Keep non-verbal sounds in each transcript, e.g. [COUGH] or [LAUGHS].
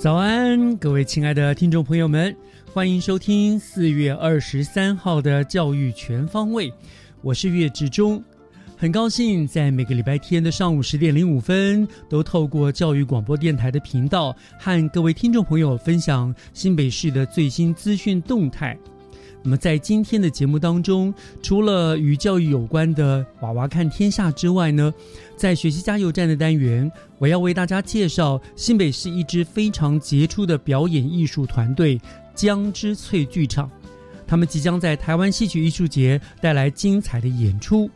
早安，各位亲爱的听众朋友们，欢迎收听四月二十三号的《教育全方位》，我是岳志忠，很高兴在每个礼拜天的上午十点零五分，都透过教育广播电台的频道，和各位听众朋友分享新北市的最新资讯动态。那么在今天的节目当中，除了与教育有关的“娃娃看天下”之外呢，在学习加油站的单元，我要为大家介绍新北市一支非常杰出的表演艺术团队——江之翠剧场。他们即将在台湾戏曲艺术节带来精彩的演出。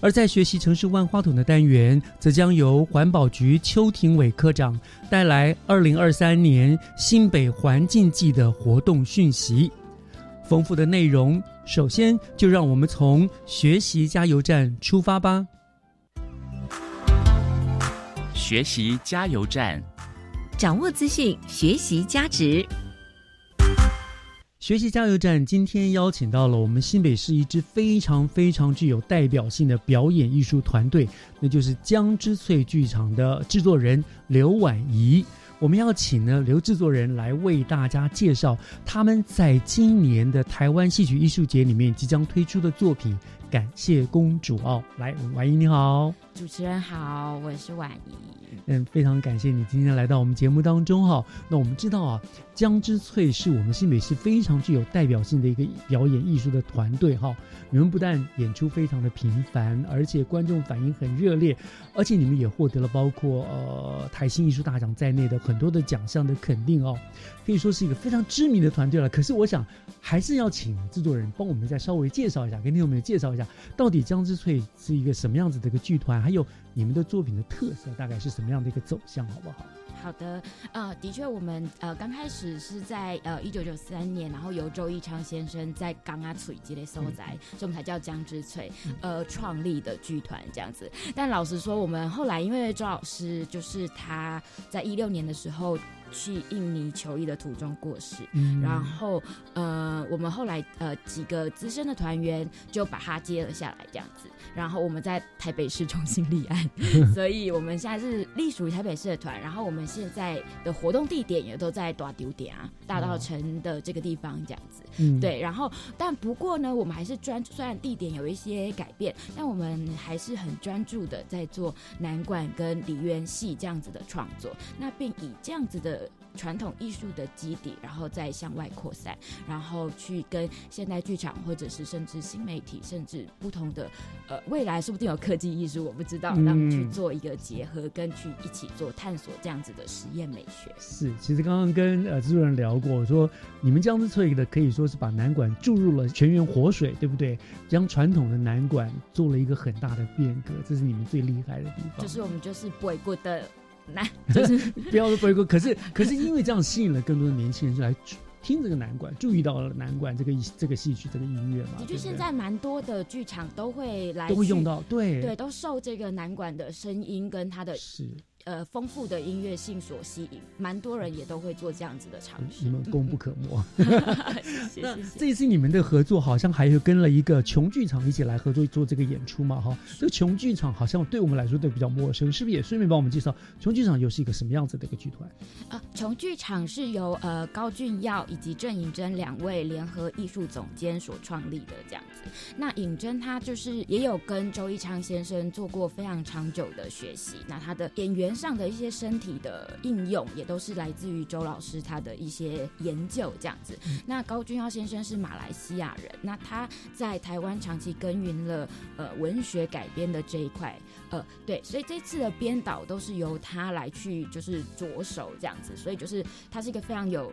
而在学习城市万花筒的单元，则将由环保局邱廷伟科长带来二零二三年新北环境季的活动讯息。丰富的内容，首先就让我们从学习加油站出发吧。学习加油站，掌握资讯，学习加值。学习加油站今天邀请到了我们新北市一支非常非常具有代表性的表演艺术团队，那就是江之翠剧场的制作人刘婉仪。我们要请呢刘制作人来为大家介绍他们在今年的台湾戏曲艺术节里面即将推出的作品。感谢公主哦，来婉仪你好，主持人好，我是婉仪。嗯，非常感谢你今天来到我们节目当中哈。那我们知道啊，江之翠是我们新北市非常具有代表性的一个表演艺术的团队哈。你们不但演出非常的频繁，而且观众反应很热烈，而且你们也获得了包括呃台新艺术大奖在内的很多的奖项的肯定哦，可以说是一个非常知名的团队了。可是我想还是要请制作人帮我们再稍微介绍一下，跟听众朋友介绍一下，到底江之翠是一个什么样子的一个剧团，还有你们的作品的特色大概是什么样的一个走向，好不好？好的，呃，的确，我们呃刚开始是在呃一九九三年，然后由周一昌先生在港阿翠积累收宅，所以我们才叫江之翠，呃，创立的剧团这样子。但老实说，我们后来因为周老师就是他在一六年的时候。去印尼求医的途中过世，嗯然后呃，我们后来呃几个资深的团员就把他接了下来，这样子。然后我们在台北市重新立案，[LAUGHS] 所以我们现在是隶属于台北市的团。然后我们现在的活动地点也都在大丢点啊，大道城的这个地方这样子。嗯对，然后但不过呢，我们还是专虽然地点有一些改变，但我们还是很专注的在做南管跟梨园戏这样子的创作。那并以这样子的。传统艺术的基底，然后再向外扩散，然后去跟现代剧场，或者是甚至新媒体，甚至不同的呃未来，说不定有科技艺术，我不知道，让去做一个结合，跟去一起做探索这样子的实验美学。是，其实刚刚跟呃制作人聊过，说你们江之翠的可以说是把南管注入了全员活水，对不对？将传统的南管做了一个很大的变革，这是你们最厉害的地方。就是我们就是不为过的。难，就是 [LAUGHS] 不要说不会过。可是，可是因为这样吸引了更多的年轻人就来听这个南管，注意到了南管这个这个戏曲这个音乐嘛。的确，现在蛮多的剧场都会来，都会用到，对对，都受这个南管的声音跟它的是呃丰富的音乐性所吸引，蛮多人也都会做这样子的尝试。你们功不可没。[LAUGHS] 那谢谢谢这一次你们的合作好像还有跟了一个琼剧场一起来合作做这个演出嘛？哈，这个琼剧场好像对我们来说都比较陌生，是不是也顺便帮我们介绍琼剧场又是一个什么样子的一个剧团？啊，琼剧场是由呃高俊耀以及郑颖珍两位联合艺术总监所创立的这样子。那颖珍她就是也有跟周一昌先生做过非常长久的学习，那他的演员上的一些身体的应用也都是来自于周老师他的一些研究这样子。那高君耀先生是马来西亚人，那他在台湾长期耕耘了呃文学改编的这一块，呃对，所以这次的编导都是由他来去就是着手这样子，所以就是他是一个非常有。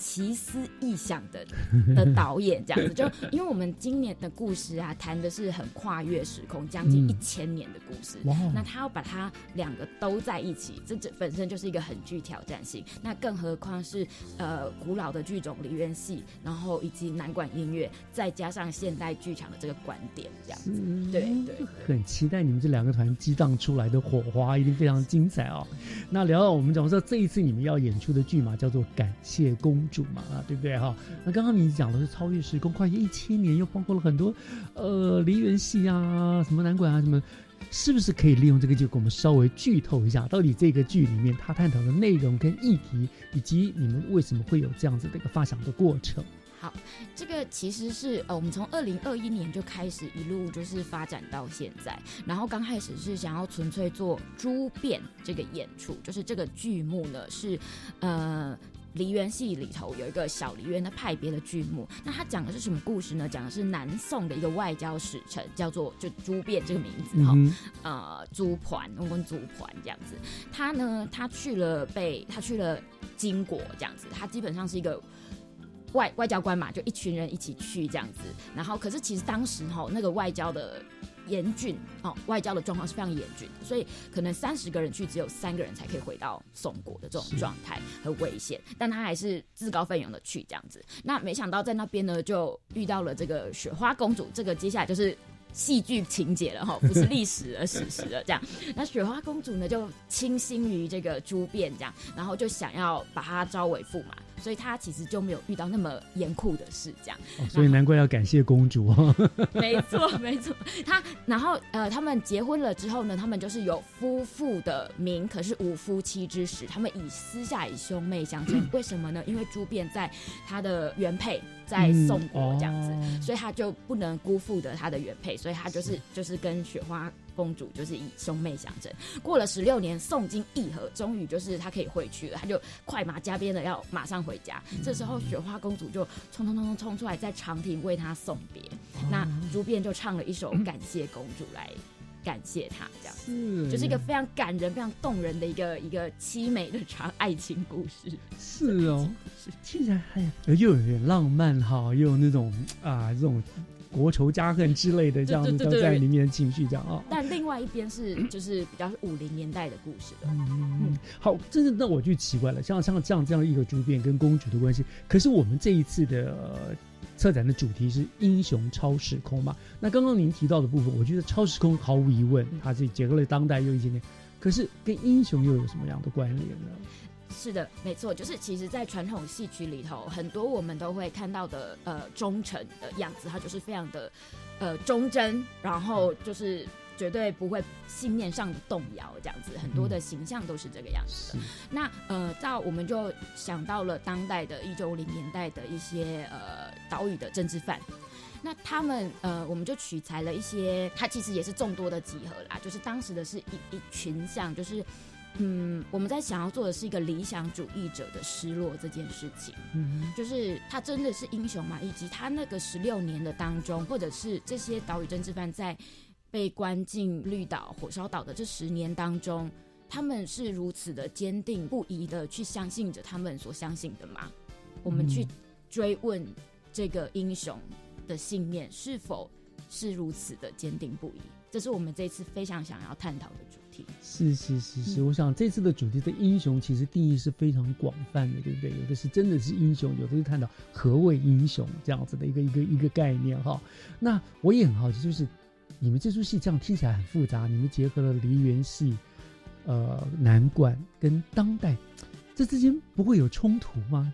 奇思异想的的导演这样子，就因为我们今年的故事啊，谈的是很跨越时空，将近嗯一千年的故事。哇那他要把它两个都在一起，这这本身就是一个很具挑战性。那更何况是呃古老的剧种梨园戏，然后以及南管音乐，再加上现代剧场的这个观点，这样子。对对对很期待你们这两个团激荡出来的火花，一定非常精彩哦。那聊到我们讲说这一次你们要演出的剧嘛，叫做《感谢公主》嘛，啊，对不对哈？那刚刚你讲的是超越时空，跨越一千年，又包括了很多呃梨园戏啊，什么南管啊，什么。是不是可以利用这个剧给我们稍微剧透一下，到底这个剧里面他探讨的内容跟议题，以及你们为什么会有这样子的一个发想的过程？好，这个其实是呃，我们从二零二一年就开始一路就是发展到现在，然后刚开始是想要纯粹做诸变这个演出，就是这个剧目呢是呃。梨园戏里头有一个小梨园的派别的剧目，那他讲的是什么故事呢？讲的是南宋的一个外交使臣，叫做就朱变这个名字哈、嗯呃，朱盘，我们朱盘这样子。他呢，他去了被他去了金国这样子，他基本上是一个外外交官嘛，就一群人一起去这样子。然后，可是其实当时哈那个外交的严峻哦，外交的状况是非常严峻的，所以可能三十个人去，只有三个人才可以回到宋国的这种状态，很危险。但他还是自告奋勇的去这样子。那没想到在那边呢，就遇到了这个雪花公主，这个接下来就是。戏剧情节了哈，不是历史而史实了这样。那雪花公主呢，就倾心于这个朱变这样，然后就想要把她招为驸马，所以他其实就没有遇到那么严酷的事这样。哦所以难怪要感谢公主哦。[LAUGHS] 没错，没错。他然后呃，他们结婚了之后呢，他们就是有夫妇的名，可是无夫妻之实。他们以私下以兄妹相称，[CLEARS THROAT] 为什么呢？因为朱变在他的原配在宋国这样子，嗯哦所以他就不能辜负的他的原配，所以他就是就是跟雪花公主就是以兄妹相称。过了十六年，宋金议和，终于就是他可以回去了，他就快马加鞭的要马上回家。这时候雪花公主就冲冲冲冲冲出来，在长亭为他送别。那朱变就唱了一首《感谢公主》来 [COUGHS] 感谢他，这样。是就是一个非常感人、非常动人的一个一个凄美的长爱情故事。是哦，[LAUGHS] 听起来还又有点浪漫哈，又有那种啊这种国仇家恨之类的这样子都在里面的情绪这样啊。但另外一边是 [COUGHS] 就是比较是五零年代的故事了。嗯，好，真是，那我就奇怪了，像像这样这样一个朱变跟公主的关系，可是我们这一次的、呃、策展的主题是英雄超时空嘛？那刚刚您提到的部分，我觉得超时空毫无疑问，它是结合了当代又一点点，可是跟英雄又有什么样的关联呢？是的，没错，就是其实，在传统戏曲里头，很多我们都会看到的呃忠诚的样子，它就是非常的呃忠贞，然后就是绝对不会信念上的动摇，这样子，很多的形象都是这个样子的。那呃，到我们就想到了当代的一九五零年代的一些呃岛屿的政治犯。那他们呃，我们就取材了一些，它其实也是众多的集合啦，就是当时的是一一群像，就是嗯，我们在想要做的是一个理想主义者的失落这件事情，嗯就是他真的是英雄嘛，以及他那个十六年的当中，或者是这些岛屿政治犯在被关进绿岛、火烧岛的这十年当中，他们是如此的坚定不移的去相信着他们所相信的吗？我们去追问这个英雄的信念是否是如此的坚定不移，这是我们这次非常想要探讨的主题。是是是是，嗯我想这次的主题的英雄其实定义是非常广泛的，对不对？有的是真的是英雄，有的是探讨何谓英雄这样子的一个一个一个概念哈。那我也很好奇，就是你们这出戏这样听起来很复杂，你们结合了梨园戏，呃南管跟当代，这之间不会有冲突吗？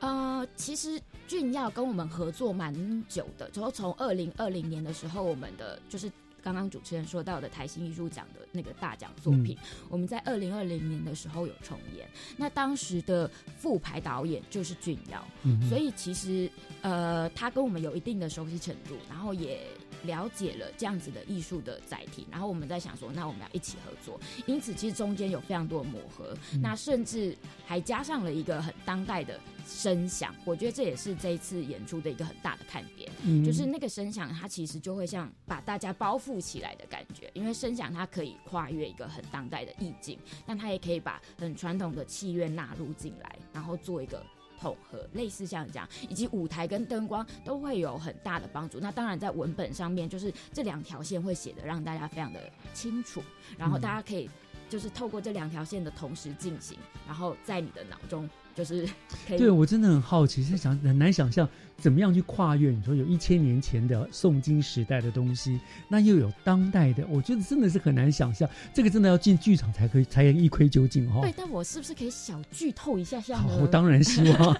呃，其实俊耀跟我们合作蛮久的，然后从二零二零年的时候，我们的就是刚刚主持人说到的台新艺术奖的那个大奖作品，我们在二零二零年的时候有重演。那当时的副排导演就是俊尧，所以其实呃，他跟我们有一定的熟悉程度，然后也。了解了这样子的艺术的载体，然后我们在想说，那我们要一起合作。因此，其实中间有非常多的磨合，那甚至还加上了一个很当代的声响。我觉得这也是这一次演出的一个很大的看点，就是那个声响，它其实就会像把大家包覆起来的感觉。因为声响它可以跨越一个很当代的意境，但它也可以把很传统的器乐纳入进来，然后做一个。统合类似像这样，以及舞台跟灯光都会有很大的帮助。那当然在文本上面，就是这两条线会写的让大家非常的清楚，然后大家可以就是透过这两条线的同时进行，然后在你的脑中。就是，对我真的很好奇，是想很难想象怎么样去跨越。你说有一千年前的诵经时代的东西，那又有当代的，我觉得真的是很难想象。这个真的要进剧场才可以，才能一窥究竟哈。对，但我是不是可以小剧透一下下呢？我当然希望。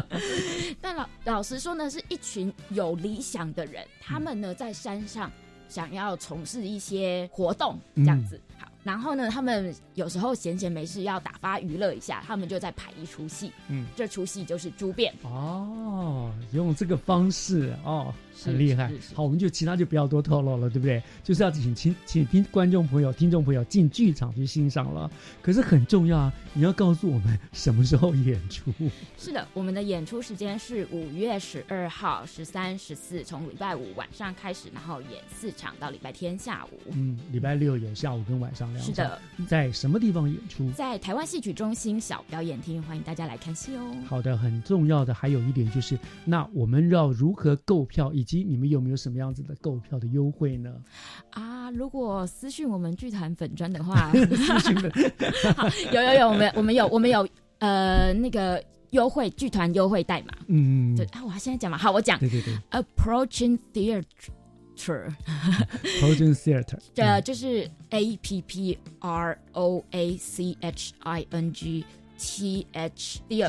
[LAUGHS] 但老老实说呢，是一群有理想的人，他们呢在山上想要从事一些活动，这样子。好。然后呢，他们有时候闲闲没事要打发娱乐一下，他们就在排一出戏。嗯，这出戏就是《猪变》。哦，用这个方式哦。很厉害，好，我们就其他就不要多透露了，对不对？就是要请请请听观众朋友、听众朋友进剧场去欣赏了。可是很重要啊，你要告诉我们什么时候演出？[LAUGHS] 是的，我们的演出时间是五月十二号、十三、十四，从礼拜五晚上开始，然后演四场到礼拜天下午。嗯，礼拜六演下午跟晚上两场。是的，在什么地方演出？在台湾戏曲中心小表演厅，欢迎大家来看戏哦。好的，很重要的还有一点就是，那我们要如何购票？以及你们有没有什么样子的购票的优惠呢？啊，如果私信我们剧团粉砖的话，[LAUGHS] [LAUGHS] 有有有，我们我们有我们有呃那个优惠剧团优惠代码。嗯，对啊，我现在讲嘛，好，我讲。对对对，Approaching Theatre，[LAUGHS] 呃，就是 A P P R O A C H I N G T H T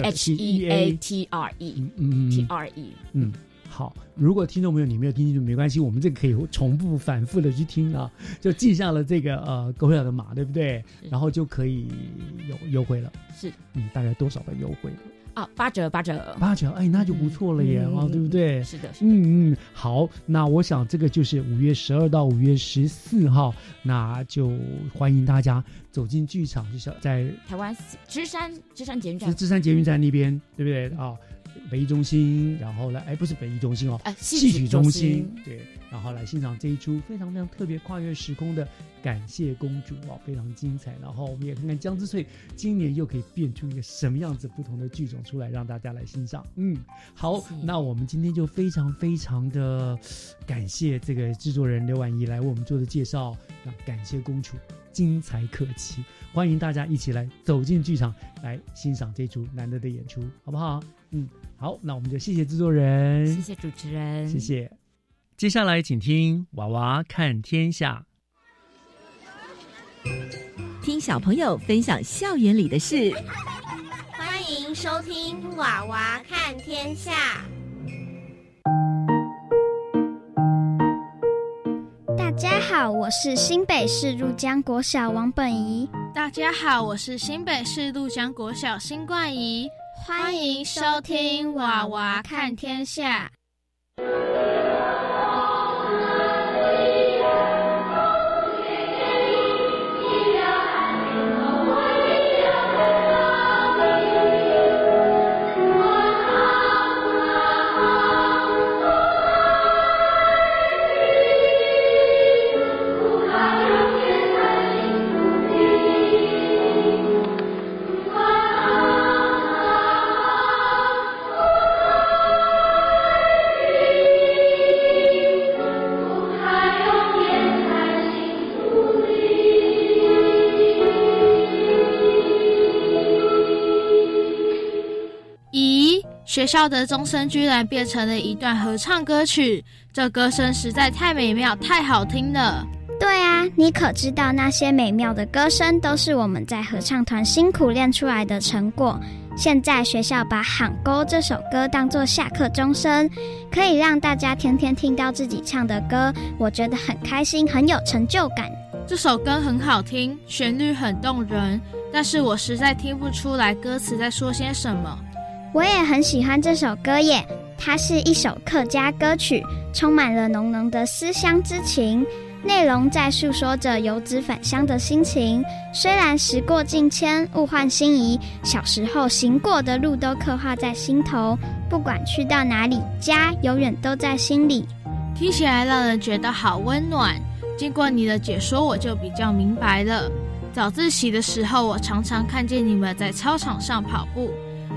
H E A T R E T R E，嗯。好，如果听众朋友你没有听清楚，没关系，我们这个可以重复、反复的去听啊，[LAUGHS] 就记下了这个呃购票的码，对不对？然后就可以有优惠了。是，嗯，大概多少的优惠？啊，八折，八折，八折，哎，那就不错了耶，哦，对不对？是的，嗯嗯，好，那我想这个就是五月十二到五月十四号，那就欢迎大家走进剧场，就是在台湾芝山芝山捷运站，芝山捷运站那边，对不对？啊。北艺中心，然后来，哎，不是北艺中心哦，戏曲中心，对，然后来欣赏这一出非常非常特别、跨越时空的《感谢公主》哦，非常精彩。然后我们也看看江之翠今年又可以变出一个什么样子不同的剧种出来，让大家来欣赏。嗯，好，那我们今天就非常非常的感谢这个制作人刘婉仪来为我们做的介绍，让《感谢公主》精彩可期，欢迎大家一起来走进剧场来欣赏这出难得的演出，好不好？嗯。好，那我们就谢谢制作人，谢谢主持人，谢谢。接下来，请听《娃娃看天下》，听小朋友分享校园里的事。欢迎收听《娃娃看天下》。大家好，我是新北市入江国小王本怡。大家好，我是新北市入江国小新冠怡。欢迎收听《娃娃看天下》。学校的钟声居然变成了一段合唱歌曲，这歌声实在太美妙、太好听了。对啊，你可知道那些美妙的歌声都是我们在合唱团辛苦练出来的成果？现在学校把《喊歌》这首歌当作下课钟声，可以让大家天天听到自己唱的歌，我觉得很开心，很有成就感。这首歌很好听，旋律很动人，但是我实在听不出来歌词在说些什么。我也很喜欢这首歌耶，它是一首客家歌曲，充满了浓浓的思乡之情。内容在诉说着游子返乡的心情。虽然时过境迁，物换星移，小时候行过的路都刻画在心头。不管去到哪里，家永远都在心里。听起来让人觉得好温暖。经过你的解说，我就比较明白了。早自习的时候，我常常看见你们在操场上跑步。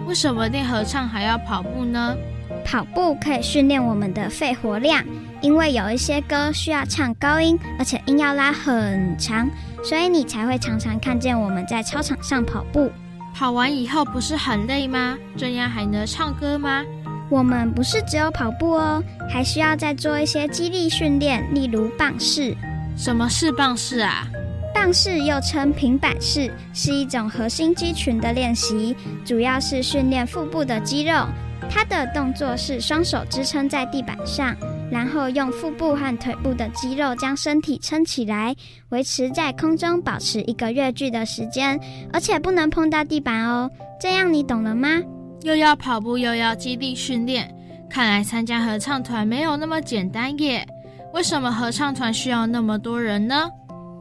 为什么练合唱还要跑步呢？跑步可以训练我们的肺活量。因为有一些歌需要唱高音，而且音要拉很长，所以你才会常常看见我们在操场上跑步。跑完以后不是很累吗？这样还能唱歌吗？我们不是只有跑步哦，还需要再做一些肌力训练，例如棒式。什么是棒式啊？棒式又称平板式，是一种核心肌群的练习，主要是训练腹部的肌肉。它的动作是双手支撑在地板上。然后用腹部和腿部的肌肉将身体撑起来，维持在空中，保持一个月距的时间，而且不能碰到地板哦。这样你懂了吗？又要跑步又要肌力训练，看来参加合唱团没有那么简单耶。为什么合唱团需要那么多人呢？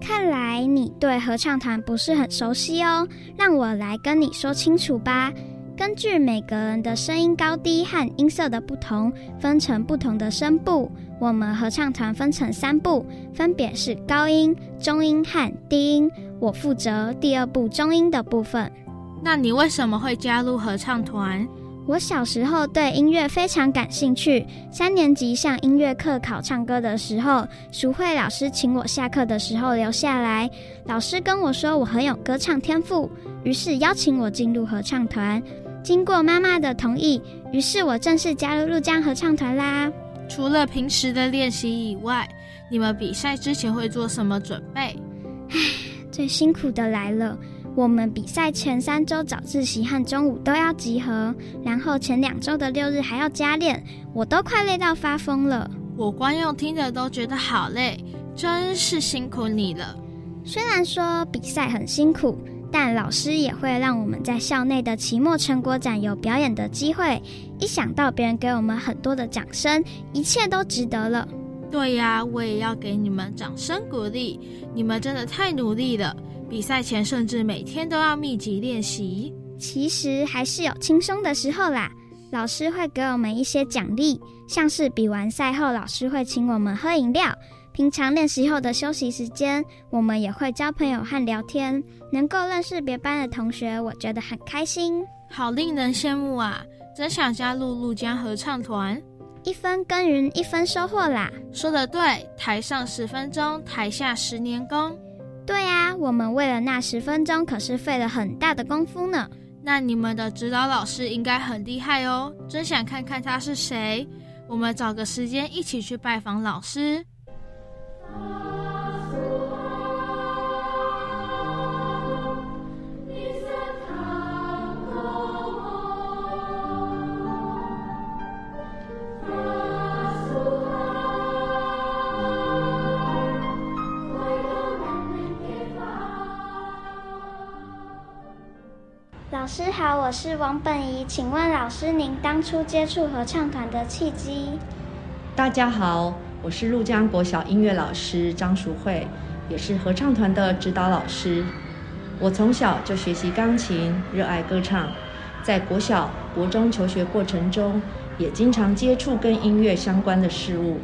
看来你对合唱团不是很熟悉哦，让我来跟你说清楚吧。根据每个人的声音高低和音色的不同，分成不同的声部。我们合唱团分成三部，分别是高音、中音和低音。我负责第二部中音的部分。那你为什么会加入合唱团？我小时候对音乐非常感兴趣。三年级上音乐课考唱歌的时候，淑慧老师请我下课的时候留下来。老师跟我说我很有歌唱天赋，于是邀请我进入合唱团。经过妈妈的同意，于是我正式加入陆江合唱团啦。除了平时的练习以外，你们比赛之前会做什么准备？唉，最辛苦的来了。我们比赛前三周早自习和中午都要集合，然后前两周的六日还要加练，我都快累到发疯了。我光用听着都觉得好累，真是辛苦你了。虽然说比赛很辛苦。但老师也会让我们在校内的期末成果展有表演的机会。一想到别人给我们很多的掌声，一切都值得了。对呀，我也要给你们掌声鼓励。你们真的太努力了，比赛前甚至每天都要密集练习。其实还是有轻松的时候啦。老师会给我们一些奖励，像是比完赛后，老师会请我们喝饮料。平常练习后的休息时间，我们也会交朋友和聊天，能够认识别班的同学，我觉得很开心，好令人羡慕啊！真想加入陆江合唱团。一分耕耘一分收获啦，说的对，台上十分钟，台下十年功。对啊，我们为了那十分钟可是费了很大的功夫呢。那你们的指导老师应该很厉害哦，真想看看他是谁。我们找个时间一起去拜访老师。师好，我是王本怡，请问老师您当初接触合唱团的契机？大家好。我是陆江国小音乐老师张淑慧，也是合唱团的指导老师。我从小就学习钢琴，热爱歌唱，在国小、国中求学过程中，也经常接触跟音乐相关的事物。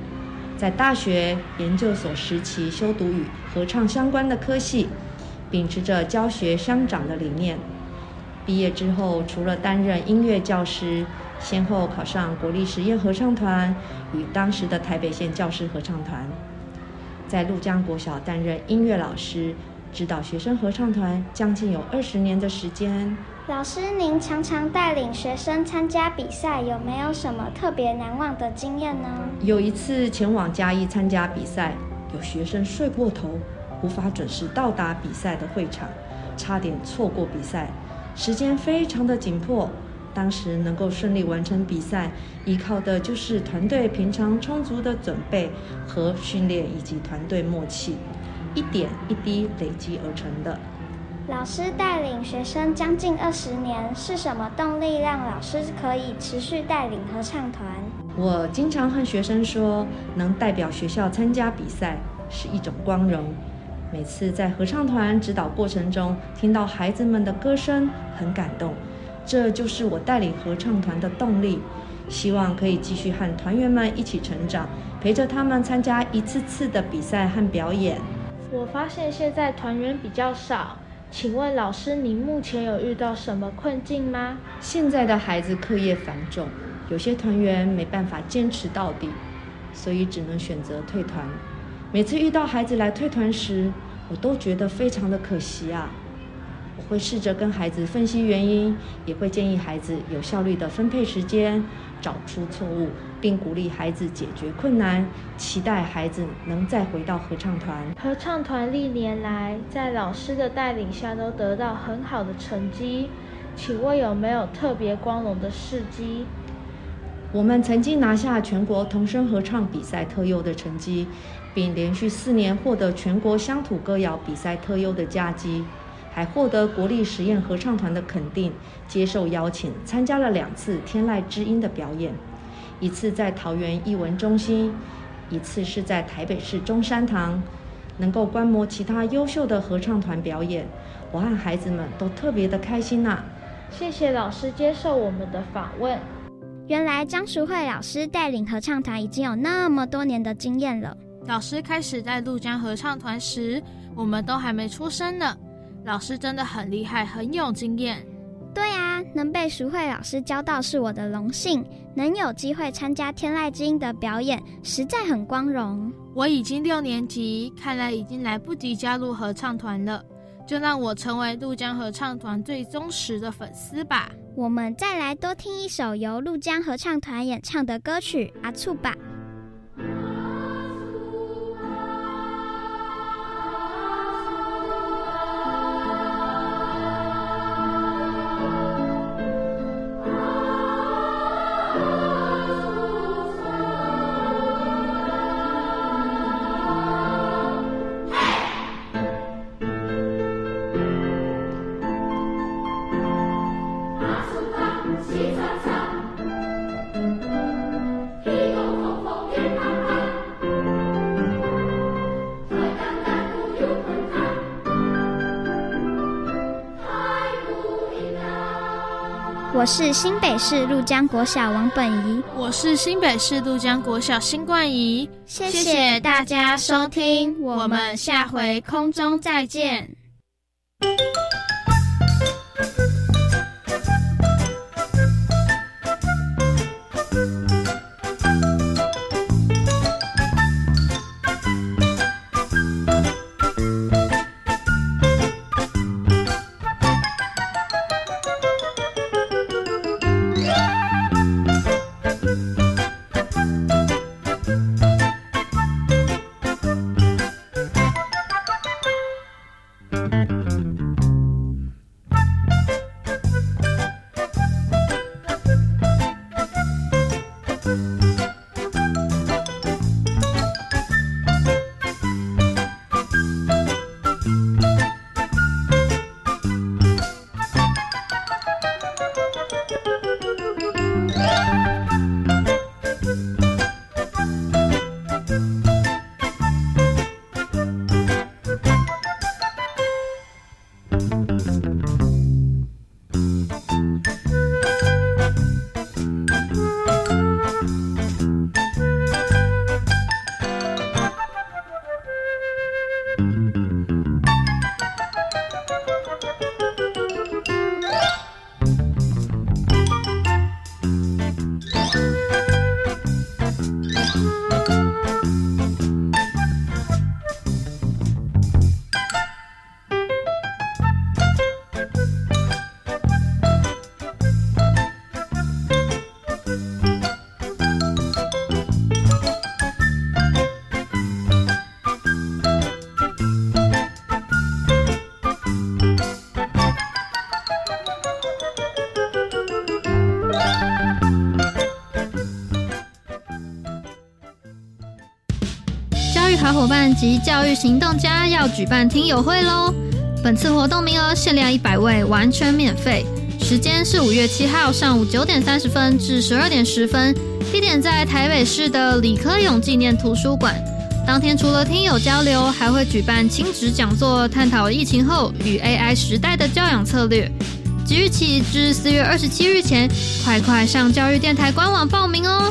在大学、研究所时期，修读与合唱相关的科系，秉持着教学相长的理念。毕业之后，除了担任音乐教师。先后考上国立实验合唱团与当时的台北县教师合唱团，在陆江国小担任音乐老师，指导学生合唱团将近有二十年的时间。老师，您常常带领学生参加比赛，有没有什么特别难忘的经验呢？有一次前往嘉义参加比赛，有学生睡过头，无法准时到达比赛的会场，差点错过比赛，时间非常的紧迫。当时能够顺利完成比赛，依靠的就是团队平常充足的准备和训练，以及团队默契，一点一滴累积而成的。老师带领学生将近二十年，是什么动力让老师可以持续带领合唱团？我经常和学生说，能代表学校参加比赛是一种光荣。每次在合唱团指导过程中，听到孩子们的歌声，很感动。这就是我带领合唱团的动力。希望可以继续和团员们一起成长，陪着他们参加一次次的比赛和表演。我发现现在团员比较少，请问老师，您目前有遇到什么困境吗？现在的孩子课业繁重。有些团员没办法坚持到底，所以只能选择退团。每次遇到孩子来退团时，我都觉得非常的可惜啊。我会试着跟孩子分析原因，也会建议孩子有效率的分配时间，找出错误，并鼓励孩子解决困难，期待孩子能再回到合唱团。合唱团历年来在老师的带领下都得到很好的成绩，请问有没有特别光荣的事迹？我们曾经拿下全国童声合唱比赛特优的成绩，并连续四年获得全国乡土歌谣比赛特优的佳绩，还获得国立实验合唱团的肯定，接受邀请参加了两次天籁之音的表演，一次在桃园艺文中心，一次是在台北市中山堂，能够观摩其他优秀的合唱团表演，我和孩子们都特别的开心呐。谢谢老师接受我们的访问。原来张淑慧老师带领合唱团已经有那么多年的经验了。老师开始在陆江合唱团时，我们都还没出生呢。老师真的很厉害，很有经验。对啊，能被淑慧老师教到是我的荣幸，能有机会参加天籁之音的表演，实在很光荣。我已经六年级，看来已经来不及加入合唱团了。就让我成为陆江合唱团最忠实的粉丝吧。我们再来多听一首由陆江合唱团演唱的歌曲《阿醋》吧。我是新北市陆江国小王本怡，我是新北市陆江国小新冠怡。谢谢大家收听，我们下回空中再见。及教育行动家要举办听友会喽！本次活动名额限量一百位，完全免费。时间是五月七号上午九点三十分至十二点十分，地点在台北市的李科勇纪念图书馆。当天除了听友交流，还会举办亲子讲座，探讨疫情后与 AI 时代的教养策略。即日起至四月二十七日前，快快上教育电台官网报名哦！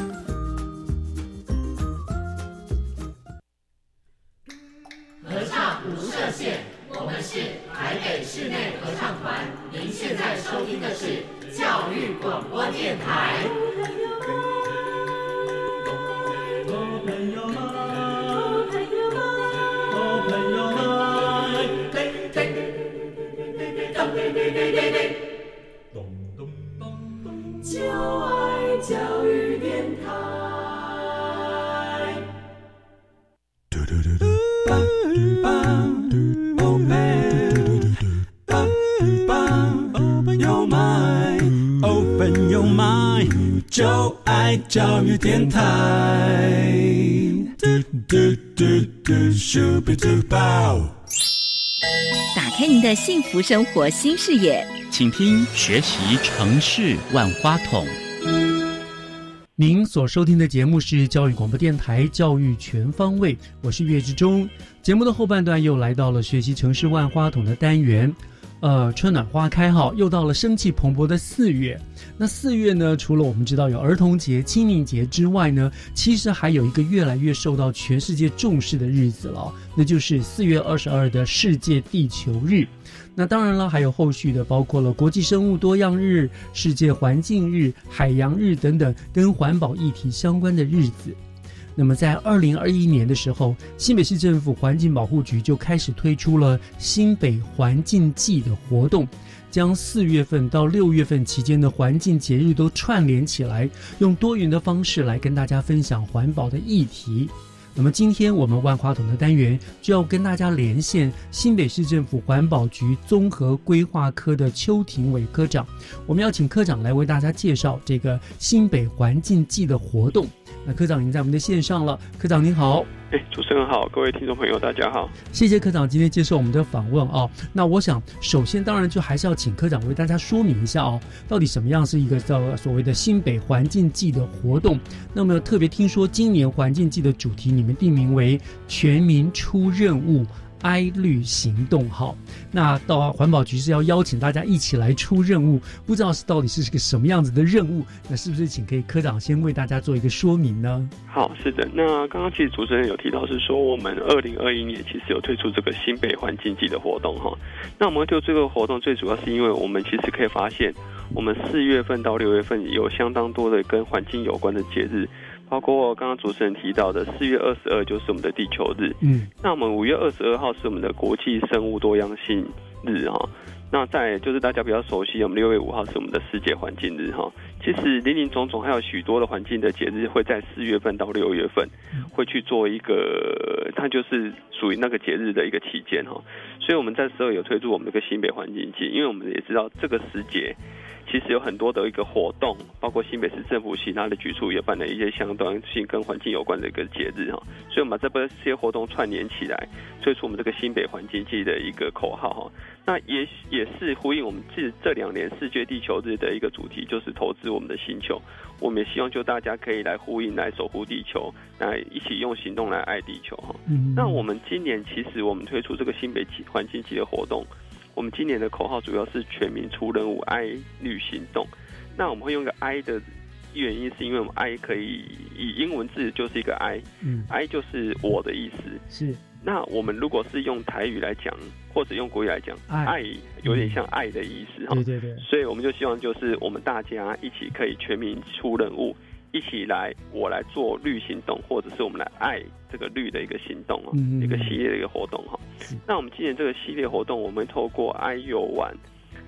教育电台，打开您的幸福生活新视野，请听学习城市万花筒。您所收听的节目是教育广播电台《教育全方位》，我是岳志忠。节目的后半段又来到了学习城市万花筒的单元。呃，春暖花开哈，又到了生气蓬勃的四月。那四月呢，除了我们知道有儿童节、清明节之外呢，其实还有一个越来越受到全世界重视的日子了，那就是四月二十二的世界地球日。那当然了，还有后续的，包括了国际生物多样日、世界环境日、海洋日等等跟环保议题相关的日子。那么，在二零二一年的时候，新北市政府环境保护局就开始推出了新北环境季的活动，将四月份到六月份期间的环境节日都串联起来，用多元的方式来跟大家分享环保的议题。那么，今天我们万花筒的单元就要跟大家连线新北市政府环保局综合规划科的邱廷伟科长，我们要请科长来为大家介绍这个新北环境季的活动。那科长已经在我们的线上了，科长您好，哎，主持人好，各位听众朋友大家好，谢谢科长今天接受我们的访问哦。那我想首先当然就还是要请科长为大家说明一下哦，到底什么样是一个叫所谓的新北环境季的活动？那么特别听说今年环境季的主题你们定名为全民出任务。哀绿行动好，那到环保局是要邀请大家一起来出任务，不知道是到底是个什么样子的任务？那是不是请可以科长先为大家做一个说明呢？好，是的，那刚刚其实主持人有提到是说，我们二零二一年其实有推出这个新北环境季的活动哈。那我们就这个活动最主要是因为我们其实可以发现，我们四月份到六月份有相当多的跟环境有关的节日。包括刚刚主持人提到的四月二十二就是我们的地球日，嗯，那我们五月二十二号是我们的国际生物多样性日哈，那在就是大家比较熟悉，我们六月五号是我们的世界环境日哈。其实林林总总还有许多的环境的节日会在四月份到六月份会去做一个，它就是属于那个节日的一个期间哈。所以我们在时候有推出我们这个新北环境季，因为我们也知道这个时节。其实有很多的一个活动，包括新北市政府其他的局处也办了一些相当性跟环境有关的一个节日哈，所以我们把这这些活动串联起来，推出我们这个新北环境季的一个口号哈。那也也是呼应我们这这两年世界地球日的一个主题，就是投资我们的星球。我们也希望就大家可以来呼应，来守护地球，来一起用行动来爱地球哈。那我们今年其实我们推出这个新北环境节的活动。我们今年的口号主要是全民出任务爱绿行动。那我们会用一个 I 的原因，是因为我们 I 可以以英文字就是一个嗯，I 就是我的意思。是。那我们如果是用台语来讲，或者用国语来讲，爱有点像爱的意思哈。对对对。所以我们就希望就是我们大家一起可以全民出任务。一起来，我来做绿行动，或者是我们来爱这个绿的一个行动哦，一个系列的一个活动哈。那我们今年这个系列活动，我们透过爱游玩、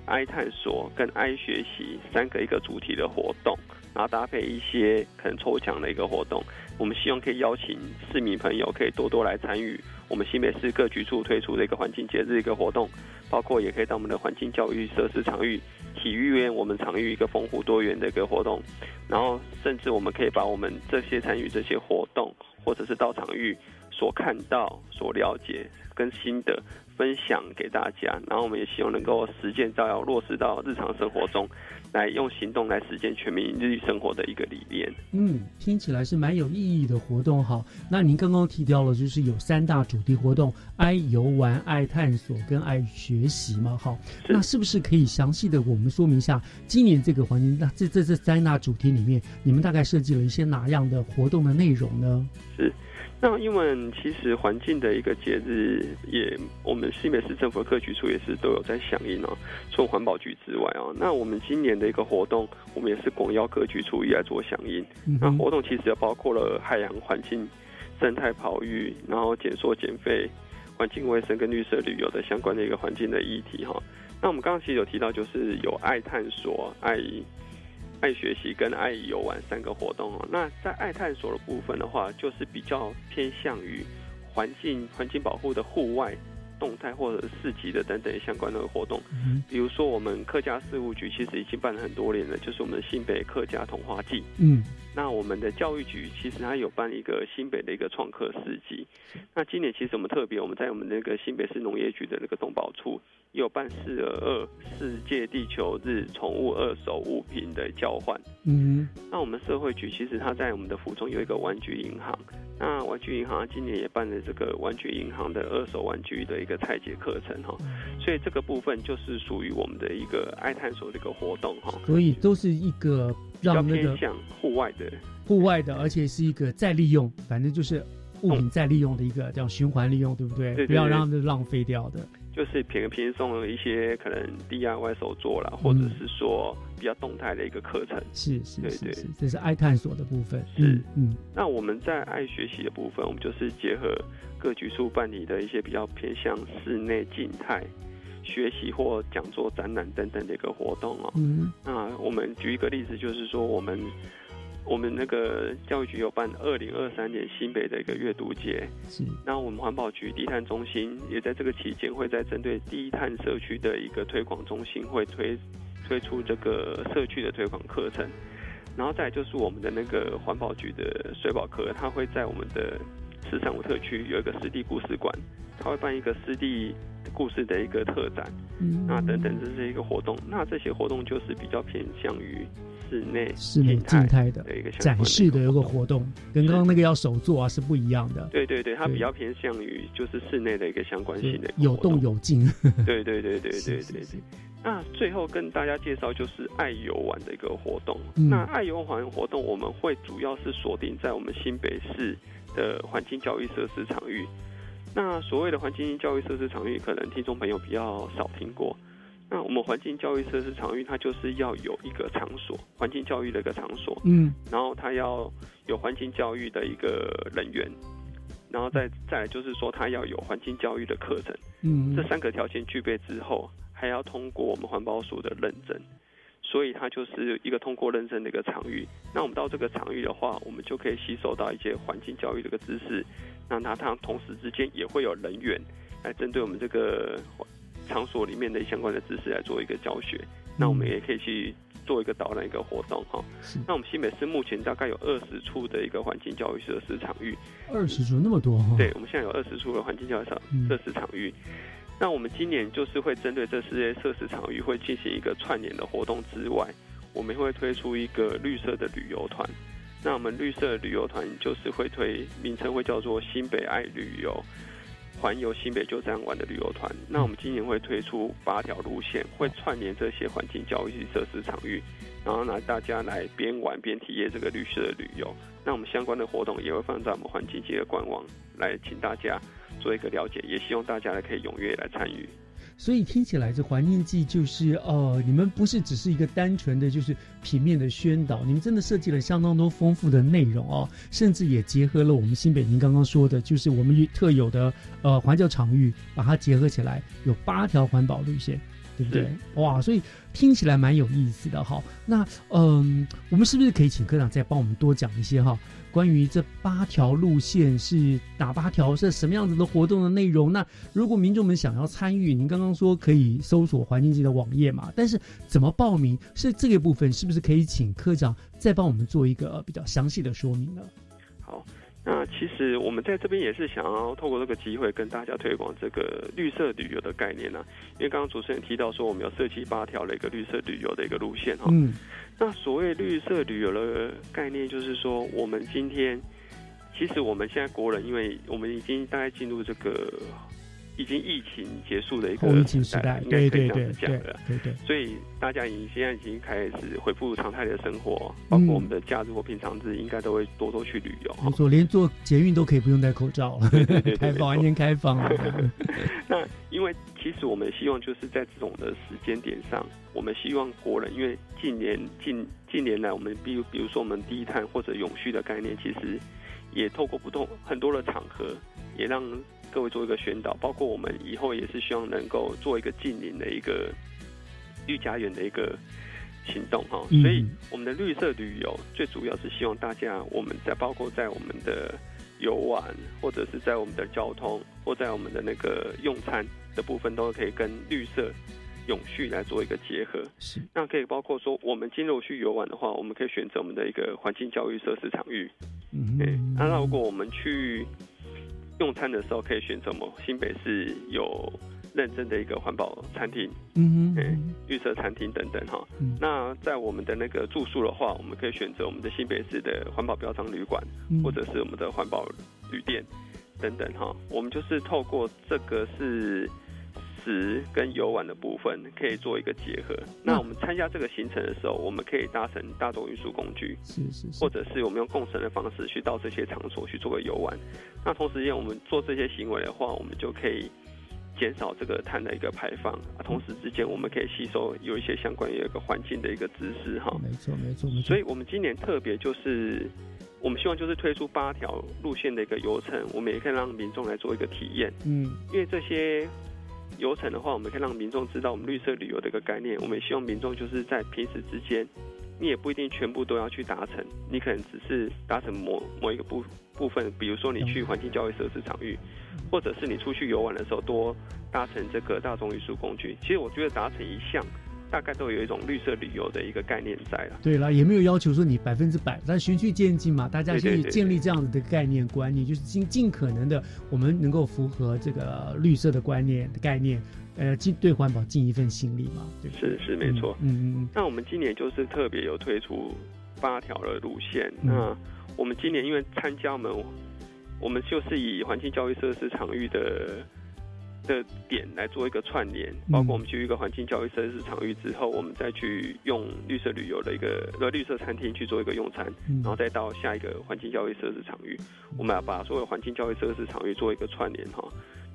爱探索跟爱学习三个一个主题的活动，然后搭配一些可能抽奖的一个活动，我们希望可以邀请市民朋友可以多多来参与我们新北市各局处推出的一个环境节日一个活动，包括也可以到我们的环境教育设施场域。体育园，我们场域一个丰富多元的一个活动，然后甚至我们可以把我们这些参与这些活动，或者是到场域所看到、所了解跟心得。分享给大家，然后我们也希望能够实践到要落实到日常生活中，来用行动来实践全民日生活的一个理念。嗯，听起来是蛮有意义的活动哈。那您刚刚提到了，就是有三大主题活动：爱游玩、爱探索跟爱学习嘛。好，那是不是可以详细的我们说明一下，今年这个环境那这这这三大主题里面，你们大概设计了一些哪样的活动的内容呢？是。那因为其实环境的一个节日，也我们新北市政府的各局处也是都有在响应哦。除了环保局之外哦，那我们今年的一个活动，我们也是广邀各局处也来做响应。那活动其实也包括了海洋环境、生态保育，然后减塑减废、环境卫生跟绿色旅游的相关的一个环境的议题哈。那我们刚刚其实有提到，就是有爱探索、爱。爱学习跟爱游玩三个活动哦，那在爱探索的部分的话，就是比较偏向于环境环境保护的户外动态或者市集的等等相关的活动。比如说，我们客家事务局其实已经办了很多年了，就是我们的新北客家童话季。嗯，那我们的教育局其实它有办一个新北的一个创客市集。那今年其实我们特别，我们在我们那个新北市农业局的那个动保处。有办四二二世界地球日宠物二手物品的交换。嗯，那我们社会局其实它在我们的府中有一个玩具银行。那玩具银行今年也办了这个玩具银行的二手玩具的一个拆解课程哈。所以这个部分就是属于我们的一个爱探索的一个活动哈。所以都是一个让那个偏向户外的，户外的，而且是一个再利用，反正就是物品再利用的一个叫循环利用，对不对？不要让它浪费掉的。就是平平送了一些可能 DIY 手作啦，或者是说比较动态的一个课程。是是，对对，这是爱探索的部分。是嗯，那我们在爱学习的部分，我们就是结合各局处办理的一些比较偏向室内静态学习或讲座、展览等等的一个活动哦。嗯，那我们举一个例子，就是说我们。我们那个教育局有办二零二三年新北的一个阅读节，是。那我们环保局低碳中心也在这个期间会在针对低碳社区的一个推广中心会推推出这个社区的推广课程，然后再就是我们的那个环保局的水保科，它会在我们的市场五特区有一个湿地故事馆，它会办一个湿地故事的一个特展，嗯，那等等这是一个活动，那这些活动就是比较偏向于。室内室内静态的一个展示的一个活动，跟刚刚那个要手做啊是不一样的。对对对，它比较偏向于就是室内的一个相关性的，有动有静。[LAUGHS] 对对对对对对对。[LAUGHS] 那最后跟大家介绍就是爱游玩的一个活动。那爱游玩活动我们会主要是锁定在我们新北市的环境教育设施场域。那所谓的环境教育设施场域，可能听众朋友比较少听过。那我们环境教育设施场域，它就是要有一个场所，环境教育的一个场所，嗯，然后它要有环境教育的一个人员，然后再再就是说，它要有环境教育的课程，嗯，这三个条件具备之后，还要通过我们环保署的认证，所以它就是一个通过认证的一个场域。那我们到这个场域的话，我们就可以吸收到一些环境教育的一个知识，那它它同时之间也会有人员来针对我们这个。场所里面的相关的知识来做一个教学，那我们也可以去做一个导览一个活动哈。那我们新北市目前大概有二十处的一个环境教育设施场域，二十处那么多哈？对，我们现在有二十处的环境教育设设施场域。那我们今年就是会针对这些设施场域，会进行一个串联的活动之外，我们会推出一个绿色的旅游团。那我们绿色旅游团就是会推名称会叫做新北爱旅游，环游新北就这样玩的旅游团。那我们今年会推出八条路线，会串联这些环境教育设施场域，然后拿大家来边玩边体验这个绿色的旅游。那我们相关的活动也会放在我们环境界的官网，来请大家做一个了解，也希望大家呢可以踊跃来参与。所以听起来，这环境记就是呃，你们不是只是一个单纯的就是平面的宣导，你们真的设计了相当多丰富的内容哦，甚至也结合了我们新北您刚刚说的，就是我们特有的呃环教场域，把它结合起来，有八条环保路线。对不对？哇，所以听起来蛮有意思的哈。那嗯，我们是不是可以请科长再帮我们多讲一些哈？关于这八条路线是哪八条，是什么样子的活动的内容？那如果民众们想要参与，您刚刚说可以搜索环境局的网页嘛？但是怎么报名？是这个部分是不是可以请科长再帮我们做一个比较详细的说明呢？好。那其实我们在这边也是想要透过这个机会跟大家推广这个绿色旅游的概念呢，因为刚刚主持人提到说我们有设计八条的一个绿色旅游的一个路线哈。嗯。那所谓绿色旅游的概念，就是说我们今天其实我们现在国人，因为我们已经大概进入这个。已经疫情结束的一个时代，应该可以这样子讲的。对对，所以大家已现在已经开始恢复常态的生活，包括我们的假日或平常日，应该都会多多去旅游。没错，连做捷运都可以不用戴口罩了，[LAUGHS] 开放完全开放了。[LAUGHS] 那因为其实我们希望就是在这种的时间点上，我们希望国人，因为近年近近年来，我们比如比如说我们低碳或者永续的概念，其实也透过不同很多的场合，也让。各位做一个宣导，包括我们以后也是希望能够做一个近邻的一个绿家园的一个行动哈。所以我们的绿色旅游最主要是希望大家我们在包括在我们的游玩，或者是在我们的交通，或在我们的那个用餐的部分，都可以跟绿色永续来做一个结合。是，那可以包括说我们进入去游玩的话，我们可以选择我们的一个环境教育设施场域。嗯，对。那如果我们去用餐的时候可以选择么？新北市有认证的一个环保餐厅，嗯嗯，绿色餐厅等等哈。那在我们的那个住宿的话，我们可以选择我们的新北市的环保标章旅馆，或者是我们的环保旅店等等哈。我们就是透过这个是。食跟游玩的部分可以做一个结合。那我们参加这个行程的时候，我们可以搭乘大众运输工具，是是，或者是我们用共乘的方式去到这些场所去做个游玩。那同时间我们做这些行为的话，我们就可以减少这个碳的一个排放。啊，同时之间我们可以吸收有一些相关于一个环境的一个知识哈。没错没错没错。所以我们今年特别就是我们希望就是推出八条路线的一个游程，我们也可以让民众来做一个体验。嗯，因为这些。游程的话，我们可以让民众知道我们绿色旅游的一个概念。我们也希望民众就是在平时之间，你也不一定全部都要去达成，你可能只是达成某某一个部部分，比如说你去环境教育设施场域，或者是你出去游玩的时候多搭乘这个大众运输工具。其实我觉得达成一项。大概都有一种绿色旅游的一个概念在了。对了，也没有要求说你百分之百，但循序渐进嘛，大家去建立这样子的概念观念，就是尽尽可能的，我们能够符合这个绿色的观念的概念，呃，尽对环保尽一份心力嘛。对，是是没错。嗯嗯嗯。那我们今年就是特别有推出八条的路线。那我们今年因为参加我们，我们就是以环境教育设施场域的。的点来做一个串联，包括我们去一个环境教育设施场域之后，我们再去用绿色旅游的一个呃绿色餐厅去做一个用餐，然后再到下一个环境教育设施场域，我们要把所有环境教育设施场域做一个串联哈。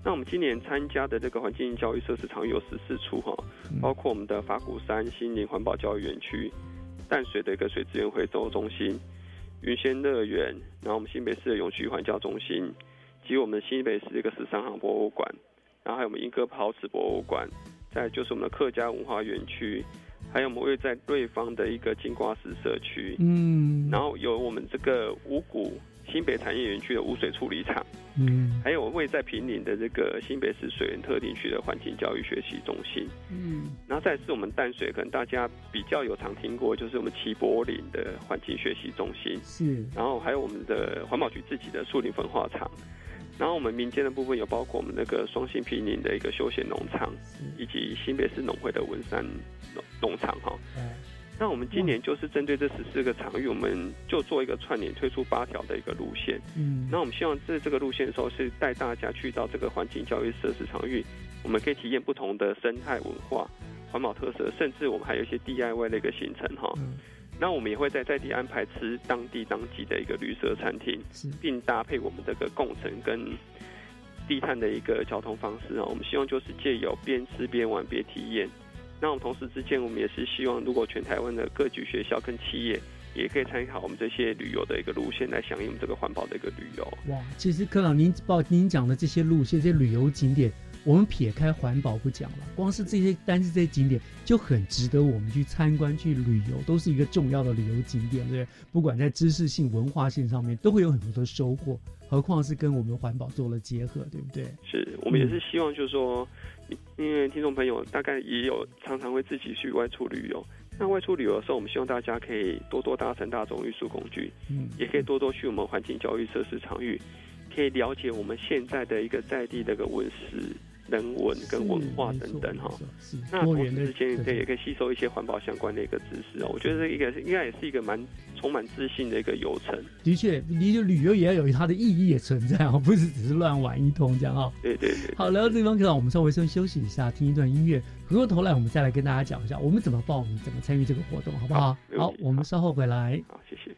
那我们今年参加的这个环境教育设施场域有十四处哈，包括我们的法鼓山心灵环保教育园区、淡水的一个水资源回收中心、云仙乐园，然后我们新北市的永续环教中心，及我们新北市一个十三行博物馆。然后还有我们英歌陶瓷博物馆，再就是我们的客家文化园区，还有我们位在瑞芳的一个金瓜石社区，嗯，然后有我们这个五谷新北产业园区的污水处理厂，嗯，还有位在平林的这个新北市水源特定区的环境教育学习中心，嗯，然后再是我们淡水，可能大家比较有常听过，就是我们齐柏林的环境学习中心，是，然后还有我们的环保局自己的树林焚化厂。然后我们民间的部分有包括我们那个双性平林的一个休闲农场，以及新北市农会的文山农农场哈。那我们今年就是针对这十四个场域，我们就做一个串联，推出八条的一个路线。嗯，那我们希望在这个路线的时候，是带大家去到这个环境教育设施场域，我们可以体验不同的生态文化、环保特色，甚至我们还有一些 DIY 的一个行程哈。那我们也会在在地安排吃当地当季的一个绿色餐厅，并搭配我们这个共乘跟低碳的一个交通方式啊。我们希望就是借由边吃边玩边体验。那我们同时之间，我们也是希望，如果全台湾的各级学校跟企业也可以参考我们这些旅游的一个路线，来响应我们这个环保的一个旅游。哇，其实科长您报您讲的这些路线、这些旅游景点。我们撇开环保不讲了，光是这些单是这些景点就很值得我们去参观、去旅游，都是一个重要的旅游景点，对不对？不管在知识性、文化性上面，都会有很多的收获，何况是跟我们环保做了结合，对不对？是我们也是希望，就是说，因为听众朋友大概也有常常会自己去外出旅游，那外出旅游的时候，我们希望大家可以多多搭乘大众运输工具，嗯，也可以多多去我们环境教育设施场域，可以了解我们现在的一个在地的一个文史。人文跟文化等等哈，那同时之间对也可以吸收一些环保相关的一个知识哦。我觉得这一个应该也是一个蛮充满自信的一个游程。的确，的确旅游也要有它的意义也存在哦，不是只是乱玩一通这样哈。对对对。好，聊到这地方，可能我们稍微先休息一下，听一段音乐。回过头来，我们再来跟大家讲一下我们怎么报名，怎么参与这个活动，好不好？好，我们稍后回来。好，谢谢。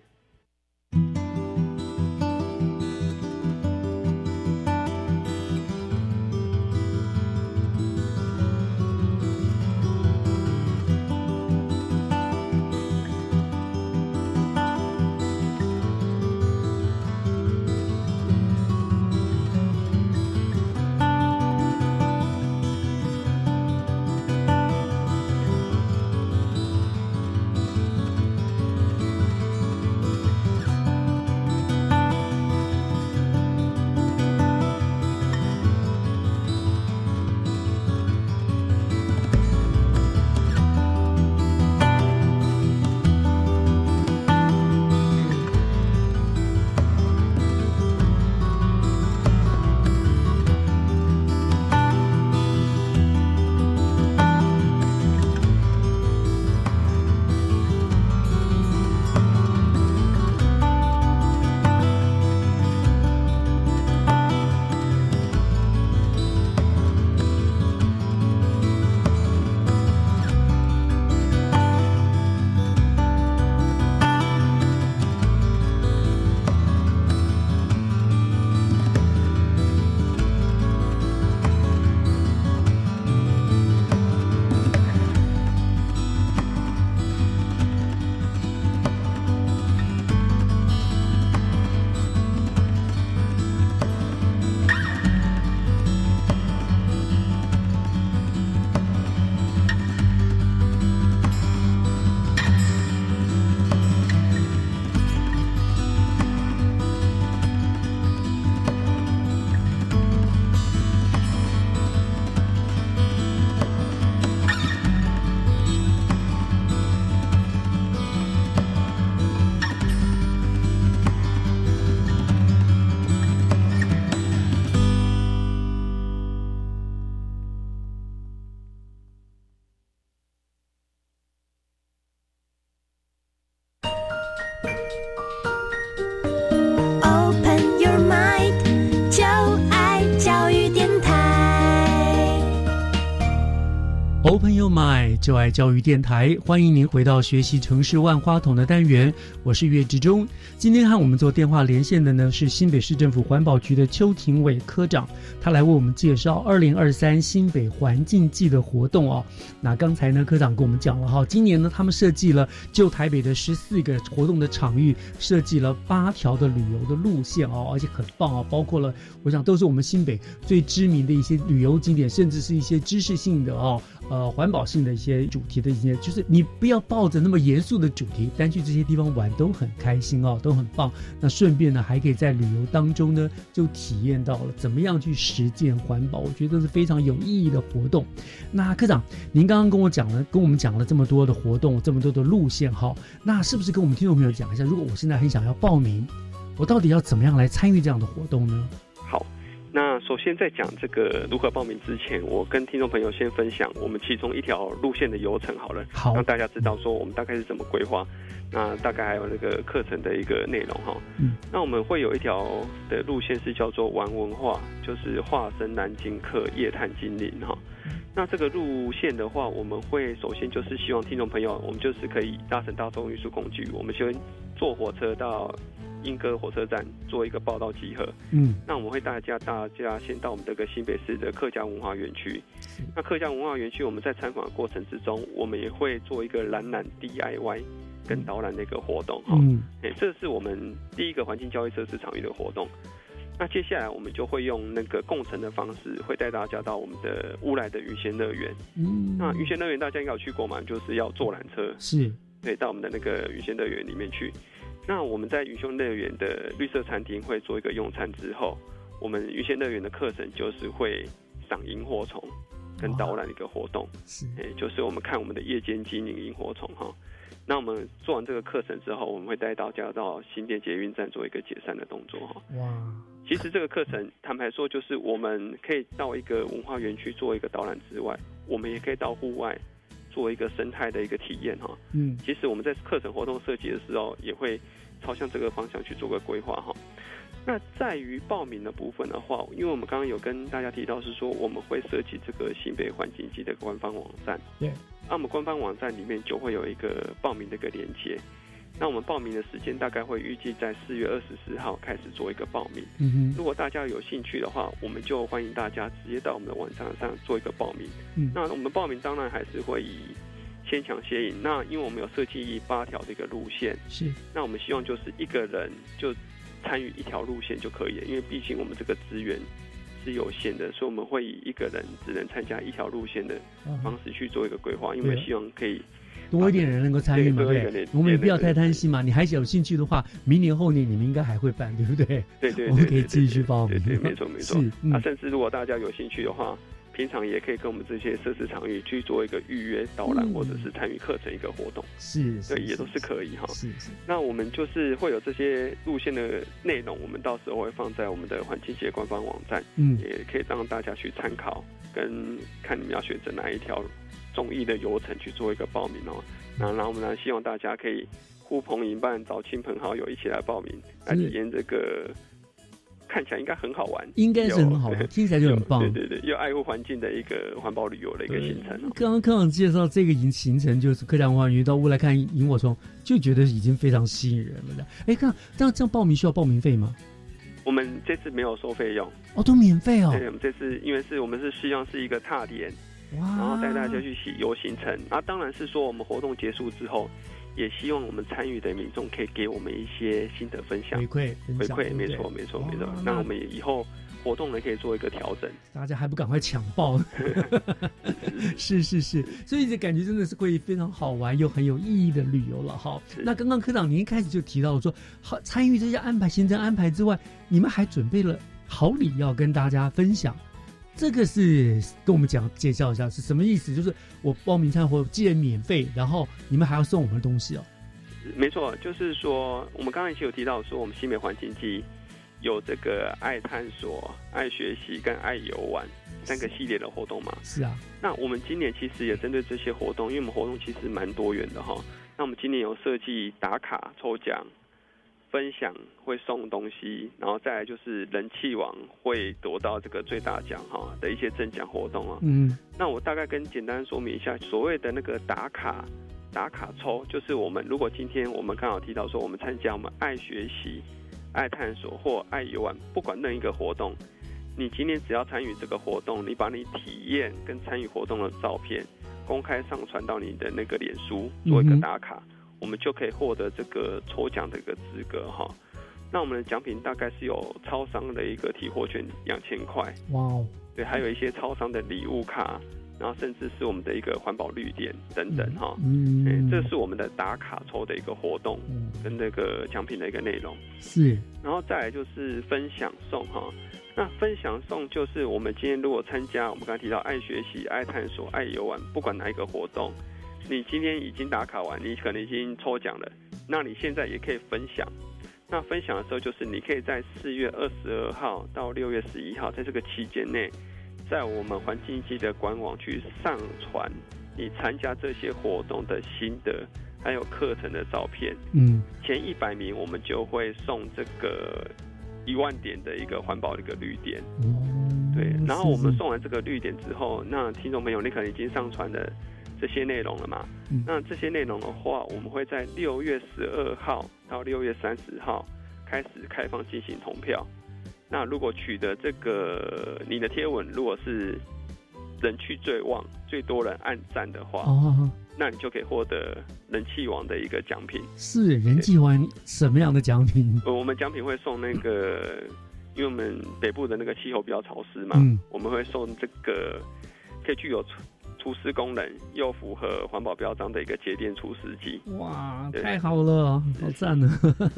my 就爱教育电台，欢迎您回到学习城市万花筒的单元，我是岳志忠。今天和我们做电话连线的呢是新北市政府环保局的邱廷伟科长，他来为我们介绍二零二三新北环境季的活动哦。那刚才呢科长跟我们讲了哈，今年呢他们设计了就台北的十四个活动的场域，设计了八条的旅游的路线哦，而且很棒哦，包括了我想都是我们新北最知名的一些旅游景点，甚至是一些知识性的哦。呃环保性的一些些主题的一些，就是你不要抱着那么严肃的主题，单去这些地方玩都很开心哦，都很棒。那顺便呢，还可以在旅游当中呢，就体验到了怎么样去实践环保，我觉得是非常有意义的活动。那科长，您刚刚跟我讲了，跟我们讲了这么多的活动，这么多的路线，哈，那是不是跟我们听众朋友讲一下，如果我现在很想要报名，我到底要怎么样来参与这样的活动呢？首先在讲这个如何报名之前，我跟听众朋友先分享我们其中一条路线的流程好了，好，让大家知道说我们大概是怎么规划，那大概还有那个课程的一个内容哈。嗯，那我们会有一条的路线是叫做玩文化，就是化身南京客夜探金陵哈。那这个路线的话，我们会首先就是希望听众朋友，我们就是可以搭乘大众运输工具，我们先坐火车到。莺歌火车站做一个报道集合，嗯，那我们会大家大家先到我们这个新北市的客家文化园区。那客家文化园区，我们在参观的过程之中，我们也会做一个蓝蓝 DIY 跟导览的一个活动，哈，哎，这是我们第一个环境教育设施场域的活动。那接下来我们就会用那个共乘的方式，会带大家到我们的乌来的云仙乐园。嗯，那云仙乐园大家应该有去过嘛？就是要坐缆车，是，对，到我们的那个云仙乐园里面去。那我们在云霄乐园的绿色餐厅会做一个用餐之后，我们云仙乐园的课程就是会赏萤火虫跟导览一个活动，是，哎，就是我们看我们的夜间精灵萤火虫哈。那我们做完这个课程之后，我们会带大家到新店捷运站做一个解散的动作哈。哇，其实这个课程坦白说，就是我们可以到一个文化园区做一个导览之外，我们也可以到户外。做一个生态的一个体验哈，嗯，其实我们在课程活动设计的时候，也会朝向这个方向去做个规划哈。那在于报名的部分的话，因为我们刚刚有跟大家提到是说，我们会设计这个新北环境机的官方网站，对，那我们官方网站里面就会有一个报名的一个连接。那我们报名的时间大概会预计在四月二十四号开始做一个报名。嗯哼，如果大家有兴趣的话，我们就欢迎大家直接到我们的网站上做一个报名。嗯，那我们报名当然还是会以先抢先赢。那因为我们有设计八条的一个路线，是，那我们希望就是一个人就参与一条路线就可以了，因为毕竟我们这个资源是有限的，所以我们会以一个人只能参加一条路线的方式去做一个规划，因为希望可以。多一点人能够参与嘛？对，我们也不要太贪心嘛。你还是有兴趣的话，明年后年你们应该还会办，对不对？对 [LAUGHS] 对，我们可以继续报名。对，没错没错。那 [LAUGHS] 甚至如果大家有兴趣的话，平常也可以跟我们这些设施场域去做一个预约导览，或者是参与课程一个活动。是，对，也都是可以哈。是是。那我们就是会有这些路线的内容，我们到时候会放在我们的环境节官方网站，嗯，也可以让大家去参考，跟看你们要选择哪一条综艺的游程去做一个报名哦。那然后我们呢，希望大家可以呼朋引伴，找亲朋好友一起来报名，来体验这个看起来应该很好玩，应该是很好玩，听起来就很棒。[LAUGHS] 对对对，又爱护环境的一个环保旅游的一个行程。刚刚科长介绍这个行行程，就是客家文化园到屋来看萤火虫，就觉得已经非常吸引人了。哎，看这样这样报名需要报名费吗？我们这次没有收费用，哦，都免费哦。对，我们这次因为是我们是希望是一个踏点。然后带大家去游行程，那当然是说我们活动结束之后，也希望我们参与的民众可以给我们一些心得分享、回馈、回馈，没错，没错，没错。那我们以后活动呢可以做一个调整。大家还不赶快抢报？[LAUGHS] 是是是，所以这感觉真的是会非常好玩又很有意义的旅游了哈。那刚刚科长您一开始就提到说，好参与这些安排行程安排之外，你们还准备了好礼要跟大家分享。这个是跟我们讲介绍一下是什么意思？就是我报名参会既然免费，然后你们还要送我们东西哦。没错，就是说我们刚才其实有提到说，我们新美环境季有这个爱探索、爱学习跟爱游玩三个系列的活动嘛。是啊。那我们今年其实也针对这些活动，因为我们活动其实蛮多元的哈。那我们今年有设计打卡抽奖。分享会送东西，然后再来就是人气王会得到这个最大奖哈的一些赠奖活动啊。嗯，那我大概跟简单说明一下，所谓的那个打卡打卡抽，就是我们如果今天我们刚好提到说我们参加我们爱学习、爱探索或爱游玩，不管任一个活动，你今天只要参与这个活动，你把你体验跟参与活动的照片公开上传到你的那个脸书做一个打卡。我们就可以获得这个抽奖的一个资格哈。那我们的奖品大概是有超商的一个提货券两千块，哇哦，对，还有一些超商的礼物卡然后甚至是我们的一个环保绿点等等哈。嗯哎，这是我们的打卡抽的一个活动跟那个奖品的一个内容。是，然后再来就是分享送哈。那分享送就是我们今天如果参加我们刚才提到爱学习、爱探索、爱游玩，不管哪一个活动，你今天已经打卡完，你可能已经抽奖了，那你现在也可以分享。那分享的时候，就是你可以在四月二十二号到六月十一号，在这个期间内，在我们环境基的官网去上传你参加这些活动的心得，还有课程的照片。嗯，前一百名我们就会送这个一万点的一个环保的一个绿点。对，然后我们送完这个绿点之后，那听众朋友，你可能已经上传了这些内容了嘛？嗯那这些内容的话，我们会在六月十二号到六月三十号开始开放进行投票。那如果取得这个你的贴文，如果是人气最旺、最多人按赞的话，哦，那你就可以获得人气王的一个奖品。是人气王什么样的奖品？呃，我们奖品会送那个，因为我们北部的那个气候比较潮湿嘛，嗯我们会送这个可以具有除除湿功能又符合环保标章的一个节电除湿机。哇，太好了，好赞呢！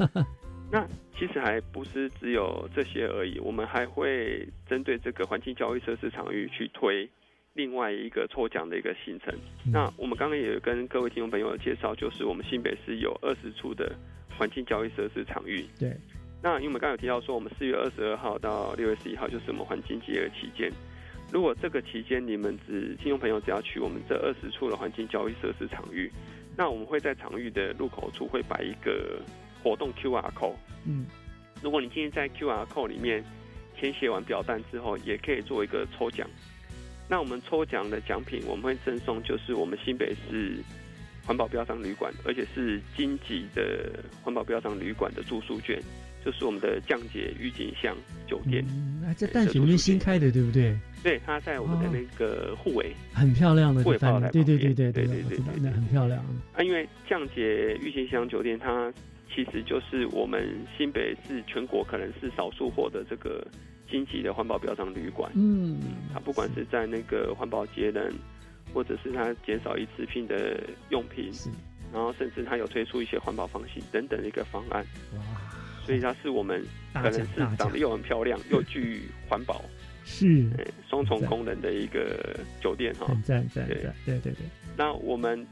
[LAUGHS] 那其实还不是只有这些而已，我们还会针对这个环境教育设施场域去推另外一个抽奖的一个行程。那我们刚刚也有跟各位听众朋友介绍，就是我们新北市有二十处的环境教育设施场域。对，那因为我们刚刚有提到说，我们四月二十二号到六月十一号就是我们环境节的期间。如果这个期间你们只听众朋友只要去我们这二十处的环境教育设施场域，那我们会在场域的入口处会摆一个活动 QR code。嗯，如果你今天在 QR code 里面填写完表单之后，也可以做一个抽奖。那我们抽奖的奖品，我们会赠送就是我们新北市环保标章旅馆，而且是金级的环保标章旅馆的住宿券，就是我们的降解郁金香酒店。那，在淡水那边新开的，对不对？对，它在我们的那个护卫。很漂亮的护卫对对对对对对我知道那很漂亮。啊，因为降解郁金香酒店，它其实就是我们新北市全国可能是少数获得这个金级的环保标章旅馆。嗯，它不管是在那个环保节能，或者是它减少一次性的用品，然后甚至它有推出一些环保方型等等的一个方案。哇！所以它是我们可能是长得又很漂亮，又具环保，是。哎双重功能的一个酒店哈。很赞赞对赞，对。对对，那我们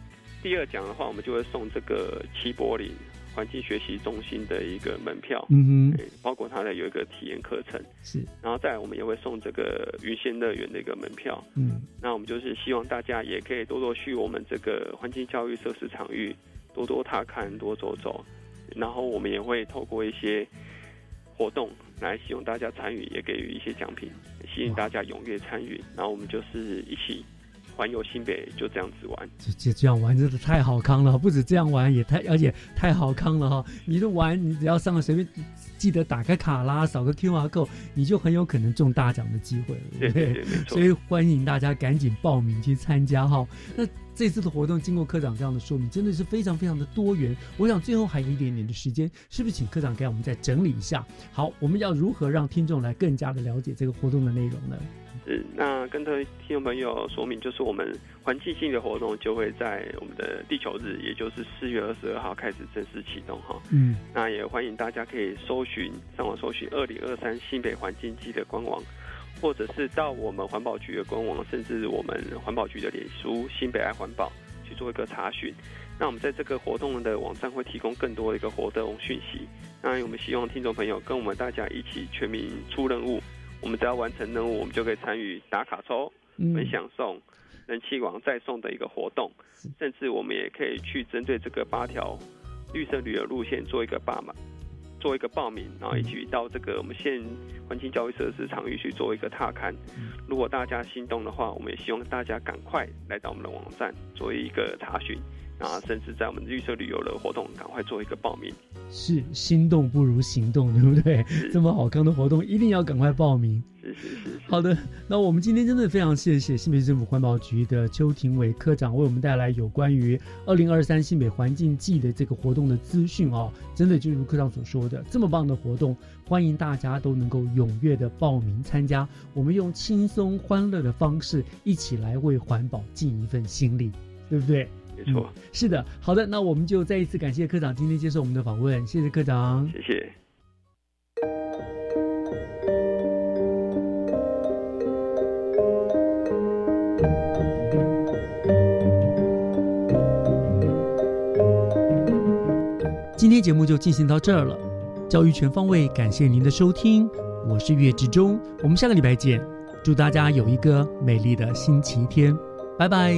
第二讲的话，我们就会送这个七柏林环境学习中心的一个门票，嗯哼。哎包括它的有一个体验课程，是，然后再来我们也会送这个云仙乐园的一个门票。嗯，那我们就是希望大家也可以多多去我们这个环境教育设施场域多多踏看，多走走，然后我们也会透过一些活动来希望大家参与，也给予一些奖品，吸引大家踊跃参与，然后我们就是一起环游新北，就这样子玩。这这这样玩真的太好康了，不止这样玩也太而且太好康了哈！你的玩，你只要上了随便记得打开卡拉，扫个 QR code，你就很有可能中大奖的机会了，对不对所以欢迎大家赶紧报名去参加哈。那这次的活动经过科长这样的说明，真的是非常非常的多元。我想最后还有一点点的时间，是不是请科长给我们再整理一下？好，我们要如何让听众来更加的了解这个活动的内容呢？是，那跟各位听众朋友说明，就是我们环境性的活动就会在我们的地球日，也就是四月二十二号开始正式启动哈。嗯，那也欢迎大家可以搜寻上网搜寻二零二三新北环境季的官网，或者是到我们环保局的官网，甚至我们环保局的脸书新北爱环保去做一个查询。那我们在这个活动的网站会提供更多的一个活动讯息。那我们希望听众朋友跟我们大家一起全民出任务。我们只要完成任务，我们就可以参与打卡抽、嗯分享送、人气王再送的一个活动，甚至我们也可以去针对这个八条绿色旅游路线做一个报名，做一个报名，然后一起到这个我们县环境教育设施场域去做一个踏勘。如果大家心动的话，我们也希望大家赶快来到我们的网站做一个查询。啊，甚至在我们绿色旅游的活动，赶快做一个报名。是心动不如行动，对不对？这么好看的活动，一定要赶快报名。是是是。好的，那我们今天真的非常谢谢新北政府环保局的邱廷伟科长为我们带来有关于二零二三新北环境季的这个活动的资讯哦。真的就如科长所说的，这么棒的活动，欢迎大家都能够踊跃的报名参加。我们用轻松欢乐的方式，一起来为环保尽一份心力，对不对？没错，是的，好的，那我们就再一次感谢科长今天接受我们的访问，谢谢科长，谢谢。今天节目就进行到这儿了，教育全方位，感谢您的收听，我是岳志忠，我们下个礼拜见，祝大家有一个美丽的星期天，拜拜。